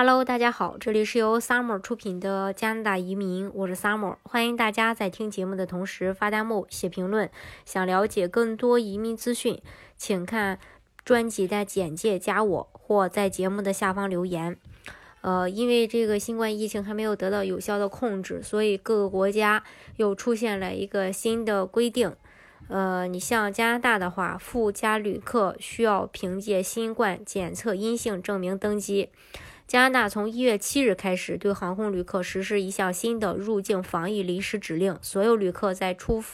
Hello，大家好，这里是由 Summer 出品的加拿大移民，我是 Summer，欢迎大家在听节目的同时发弹幕、写评论。想了解更多移民资讯，请看专辑的简介，加我或在节目的下方留言。呃，因为这个新冠疫情还没有得到有效的控制，所以各个国家又出现了一个新的规定。呃，你像加拿大的话，附加旅客需要凭借新冠检测阴性证明登机。加拿大从一月七日开始对航空旅客实施一项新的入境防疫临时指令，所有旅客在出，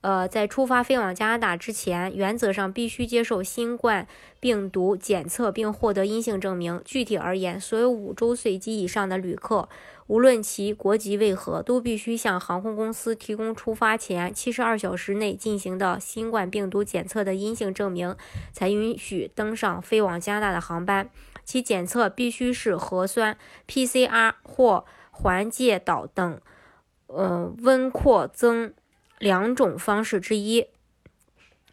呃，在出发飞往加拿大之前，原则上必须接受新冠病毒检测并获得阴性证明。具体而言，所有五周岁及以上的旅客，无论其国籍为何，都必须向航空公司提供出发前七十二小时内进行的新冠病毒检测的阴性证明，才允许登上飞往加拿大的航班。其检测必须是核酸、PCR 或环介导等，呃，温扩增两种方式之一。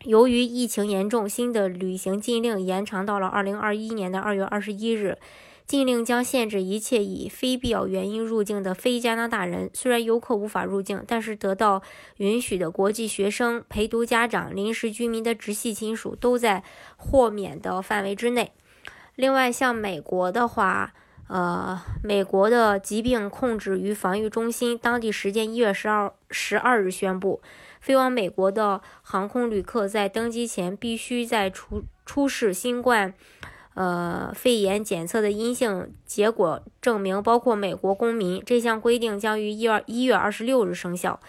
由于疫情严重，新的旅行禁令延长到了二零二一年的二月二十一日。禁令将限制一切以非必要原因入境的非加拿大人。虽然游客无法入境，但是得到允许的国际学生、陪读家长、临时居民的直系亲属都在豁免的范围之内。另外，像美国的话，呃，美国的疾病控制与防御中心当地时间一月十二十二日宣布，飞往美国的航空旅客在登机前必须在出出示新冠，呃，肺炎检测的阴性结果证明，包括美国公民。这项规定将于一月一月二十六日生效。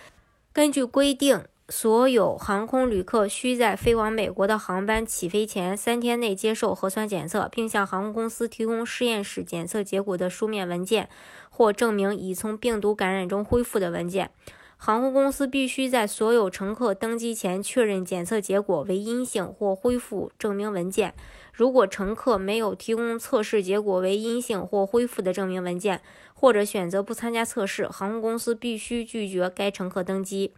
根据规定。所有航空旅客需在飞往美国的航班起飞前三天内接受核酸检测，并向航空公司提供实验室检测结果的书面文件或证明已从病毒感染中恢复的文件。航空公司必须在所有乘客登机前确认检测结果为阴性或恢复证明文件。如果乘客没有提供测试结果为阴性或恢复的证明文件，或者选择不参加测试，航空公司必须拒绝该乘客登机。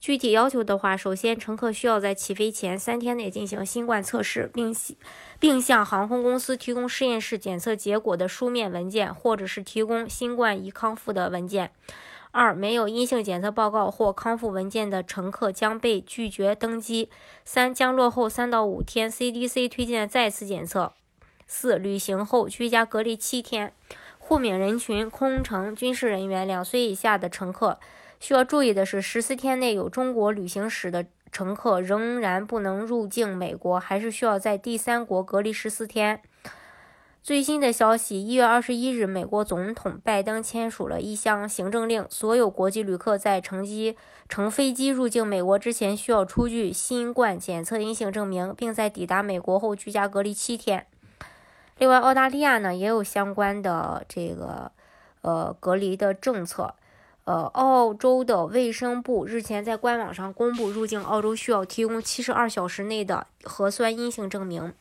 具体要求的话，首先，乘客需要在起飞前三天内进行新冠测试，并并向航空公司提供实验室检测结果的书面文件，或者是提供新冠已康复的文件。二、没有阴性检测报告或康复文件的乘客将被拒绝登机。三、将落后三到五天 CDC 推荐再次检测。四、旅行后居家隔离七天。豁免人群：空乘、军事人员、两岁以下的乘客。需要注意的是，十四天内有中国旅行史的乘客仍然不能入境美国，还是需要在第三国隔离十四天。最新的消息：一月二十一日，美国总统拜登签署了一项行政令，所有国际旅客在乘机乘飞机入境美国之前，需要出具新冠检测阴性证明，并在抵达美国后居家隔离七天。另外，澳大利亚呢也有相关的这个呃隔离的政策。呃，澳洲的卫生部日前在官网上公布，入境澳洲需要提供七十二小时内的核酸阴性证明。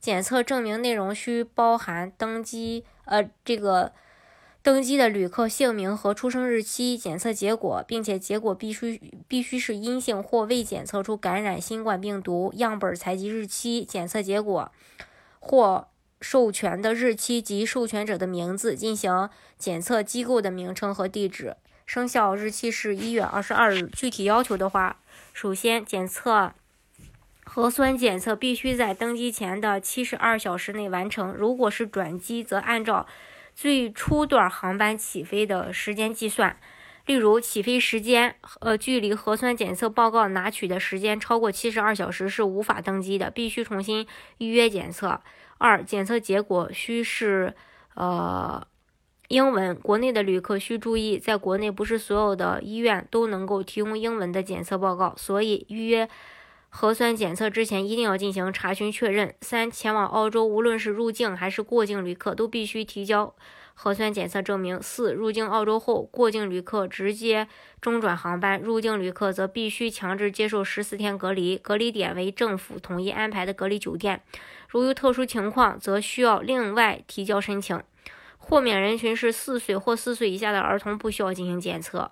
检测证明内容需包含登机呃这个登机的旅客姓名和出生日期、检测结果，并且结果必须必须是阴性或未检测出感染新冠病毒。样本采集日期、检测结果或授权的日期及授权者的名字、进行检测机构的名称和地址。生效日期是一月二十二日。具体要求的话，首先检测核酸检测必须在登机前的七十二小时内完成。如果是转机，则按照最初段航班起飞的时间计算。例如，起飞时间呃距离核酸检测报告拿取的时间超过七十二小时是无法登机的，必须重新预约检测。二、检测结果需是呃。英文，国内的旅客需注意，在国内不是所有的医院都能够提供英文的检测报告，所以预约核酸检测之前一定要进行查询确认。三，前往澳洲，无论是入境还是过境旅客都必须提交核酸检测证明。四，入境澳洲后，过境旅客直接中转航班，入境旅客则必须强制接受十四天隔离，隔离点为政府统一安排的隔离酒店，如有特殊情况，则需要另外提交申请。豁免人群是四岁或四岁以下的儿童，不需要进行检测。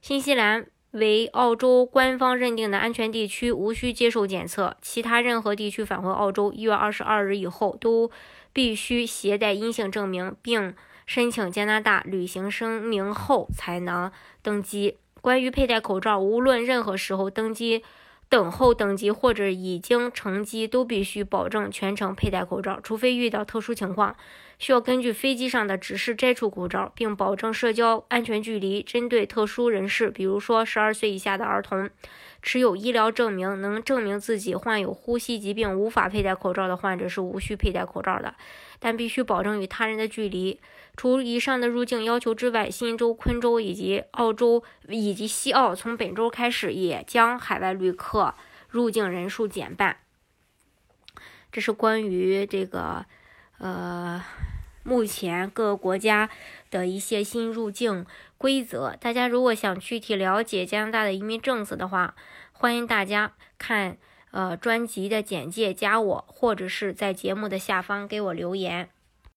新西兰为澳洲官方认定的安全地区，无需接受检测。其他任何地区返回澳洲，一月二十二日以后都必须携带阴性证明，并申请加拿大旅行声明后才能登机。关于佩戴口罩，无论任何时候登机、等候登机或者已经乘机，都必须保证全程佩戴口罩，除非遇到特殊情况，需要根据飞机上的指示摘除口罩，并保证社交安全距离。针对特殊人士，比如说十二岁以下的儿童。持有医疗证明能证明自己患有呼吸疾病无法佩戴口罩的患者是无需佩戴口罩的，但必须保证与他人的距离。除以上的入境要求之外，新州、昆州以及澳洲以及西澳从本周开始也将海外旅客入境人数减半。这是关于这个呃目前各个国家的一些新入境。规则，大家如果想具体了解加拿大的移民政策的话，欢迎大家看呃专辑的简介，加我，或者是在节目的下方给我留言。